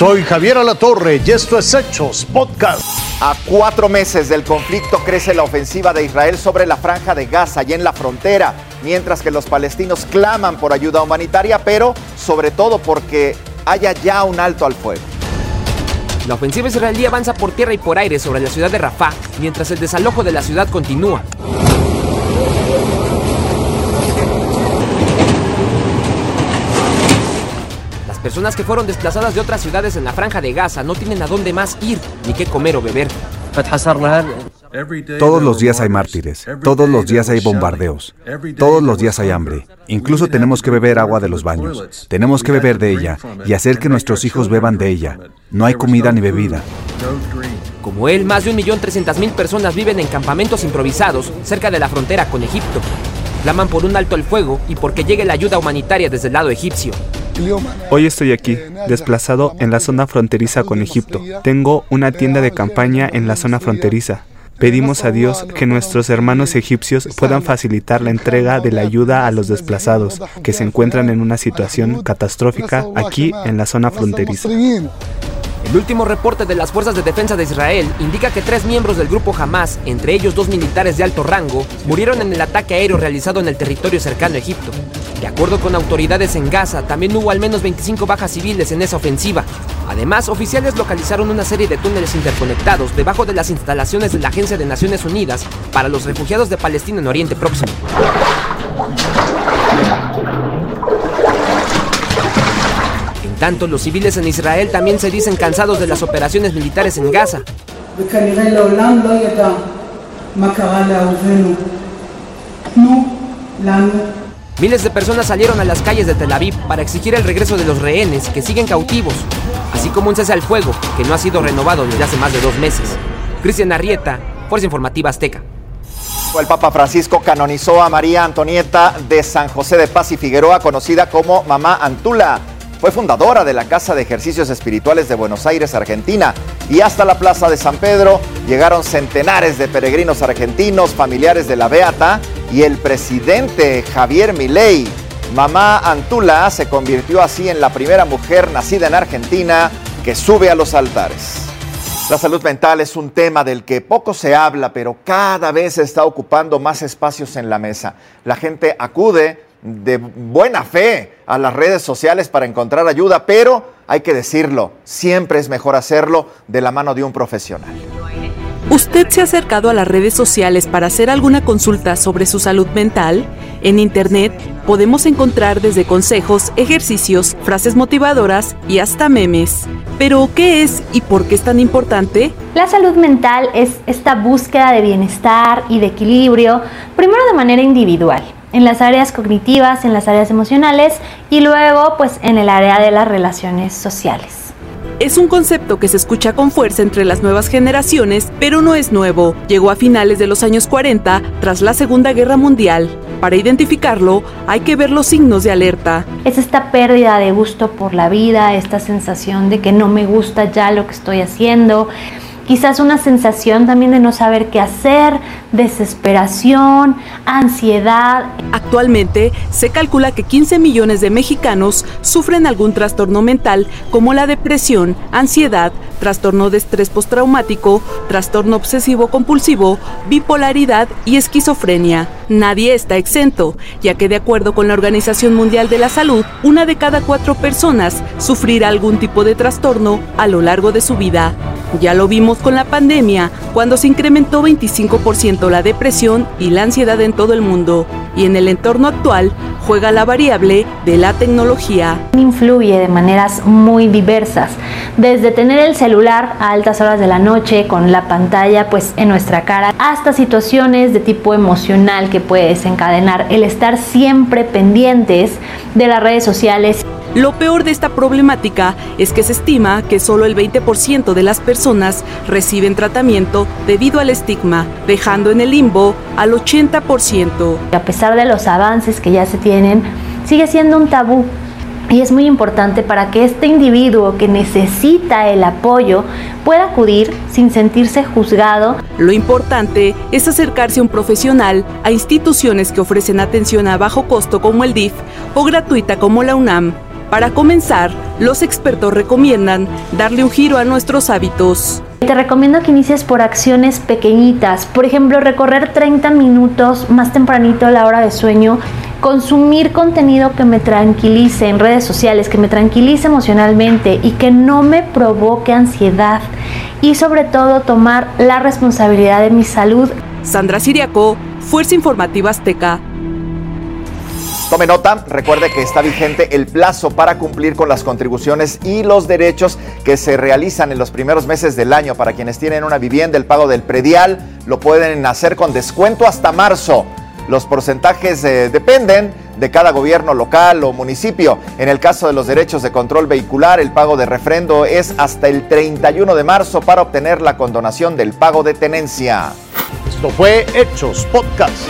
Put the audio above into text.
Soy Javier Alatorre y esto es Hechos Podcast. A cuatro meses del conflicto crece la ofensiva de Israel sobre la franja de Gaza y en la frontera, mientras que los palestinos claman por ayuda humanitaria, pero sobre todo porque haya ya un alto al fuego. La ofensiva israelí avanza por tierra y por aire sobre la ciudad de Rafah, mientras el desalojo de la ciudad continúa. Personas que fueron desplazadas de otras ciudades en la franja de Gaza no tienen a dónde más ir, ni qué comer o beber. Todos los días hay mártires, todos los días hay bombardeos, todos los días hay hambre. Incluso tenemos que beber agua de los baños, tenemos que beber de ella y hacer que nuestros hijos beban de ella. No hay comida ni bebida. Como él, más de 1.300.000 personas viven en campamentos improvisados cerca de la frontera con Egipto. Claman por un alto el fuego y porque llegue la ayuda humanitaria desde el lado egipcio. Hoy estoy aquí, desplazado en la zona fronteriza con Egipto. Tengo una tienda de campaña en la zona fronteriza. Pedimos a Dios que nuestros hermanos egipcios puedan facilitar la entrega de la ayuda a los desplazados que se encuentran en una situación catastrófica aquí en la zona fronteriza. El último reporte de las Fuerzas de Defensa de Israel indica que tres miembros del grupo Hamas, entre ellos dos militares de alto rango, murieron en el ataque aéreo realizado en el territorio cercano a Egipto. De acuerdo con autoridades en Gaza, también hubo al menos 25 bajas civiles en esa ofensiva. Además, oficiales localizaron una serie de túneles interconectados debajo de las instalaciones de la Agencia de Naciones Unidas para los refugiados de Palestina en Oriente Próximo. En tanto, los civiles en Israel también se dicen cansados de las operaciones militares en Gaza. Miles de personas salieron a las calles de Tel Aviv para exigir el regreso de los rehenes que siguen cautivos, así como un cese al fuego que no ha sido renovado desde hace más de dos meses. Cristian Arrieta, Fuerza Informativa Azteca. El Papa Francisco canonizó a María Antonieta de San José de Paz y Figueroa, conocida como Mamá Antula. Fue fundadora de la Casa de Ejercicios Espirituales de Buenos Aires, Argentina, y hasta la Plaza de San Pedro llegaron centenares de peregrinos argentinos, familiares de la Beata, y el presidente Javier Milei. Mamá Antula se convirtió así en la primera mujer nacida en Argentina que sube a los altares. La salud mental es un tema del que poco se habla, pero cada vez está ocupando más espacios en la mesa. La gente acude de buena fe a las redes sociales para encontrar ayuda, pero hay que decirlo, siempre es mejor hacerlo de la mano de un profesional. ¿Usted se ha acercado a las redes sociales para hacer alguna consulta sobre su salud mental? En Internet podemos encontrar desde consejos, ejercicios, frases motivadoras y hasta memes. Pero, ¿qué es y por qué es tan importante? La salud mental es esta búsqueda de bienestar y de equilibrio, primero de manera individual, en las áreas cognitivas, en las áreas emocionales y luego pues en el área de las relaciones sociales. Es un concepto que se escucha con fuerza entre las nuevas generaciones, pero no es nuevo. Llegó a finales de los años 40, tras la Segunda Guerra Mundial. Para identificarlo, hay que ver los signos de alerta. Es esta pérdida de gusto por la vida, esta sensación de que no me gusta ya lo que estoy haciendo quizás una sensación también de no saber qué hacer, desesperación, ansiedad. Actualmente se calcula que 15 millones de mexicanos sufren algún trastorno mental como la depresión, ansiedad, trastorno de estrés postraumático, trastorno obsesivo compulsivo, bipolaridad y esquizofrenia. Nadie está exento, ya que de acuerdo con la Organización Mundial de la Salud, una de cada cuatro personas sufrirá algún tipo de trastorno a lo largo de su vida. Ya lo vimos con la pandemia, cuando se incrementó 25% la depresión y la ansiedad en todo el mundo. Y en el entorno actual juega la variable de la tecnología. Influye de maneras muy diversas, desde tener el celular a altas horas de la noche con la pantalla pues en nuestra cara, hasta situaciones de tipo emocional que puede desencadenar el estar siempre pendientes de las redes sociales. Lo peor de esta problemática es que se estima que solo el 20% de las personas reciben tratamiento debido al estigma, dejando en el limbo al 80%. A pesar de los avances que ya se tienen, sigue siendo un tabú y es muy importante para que este individuo que necesita el apoyo pueda acudir sin sentirse juzgado. Lo importante es acercarse a un profesional, a instituciones que ofrecen atención a bajo costo como el DIF o gratuita como la UNAM Para comenzar, los expertos recomiendan darle un giro a nuestros hábitos. Te recomiendo que inicies por acciones pequeñitas, por ejemplo, recorrer 30 minutos más tempranito a la hora de sueño, consumir contenido que me tranquilice en redes sociales, que me tranquilice emocionalmente y que no me provoque ansiedad y sobre todo tomar la responsabilidad de mi salud. Sandra Siriaco, Fuerza Informativa Azteca. Tome nota, recuerde que está vigente el plazo para cumplir con las contribuciones y los derechos que se realizan en los primeros meses del año. Para quienes tienen una vivienda, el pago del predial lo pueden hacer con descuento hasta marzo. Los porcentajes eh, dependen de cada gobierno local o municipio. En el caso de los derechos de control vehicular, el pago de refrendo es hasta el 31 de marzo para obtener la condonación del pago de tenencia. Esto fue Hechos Podcast.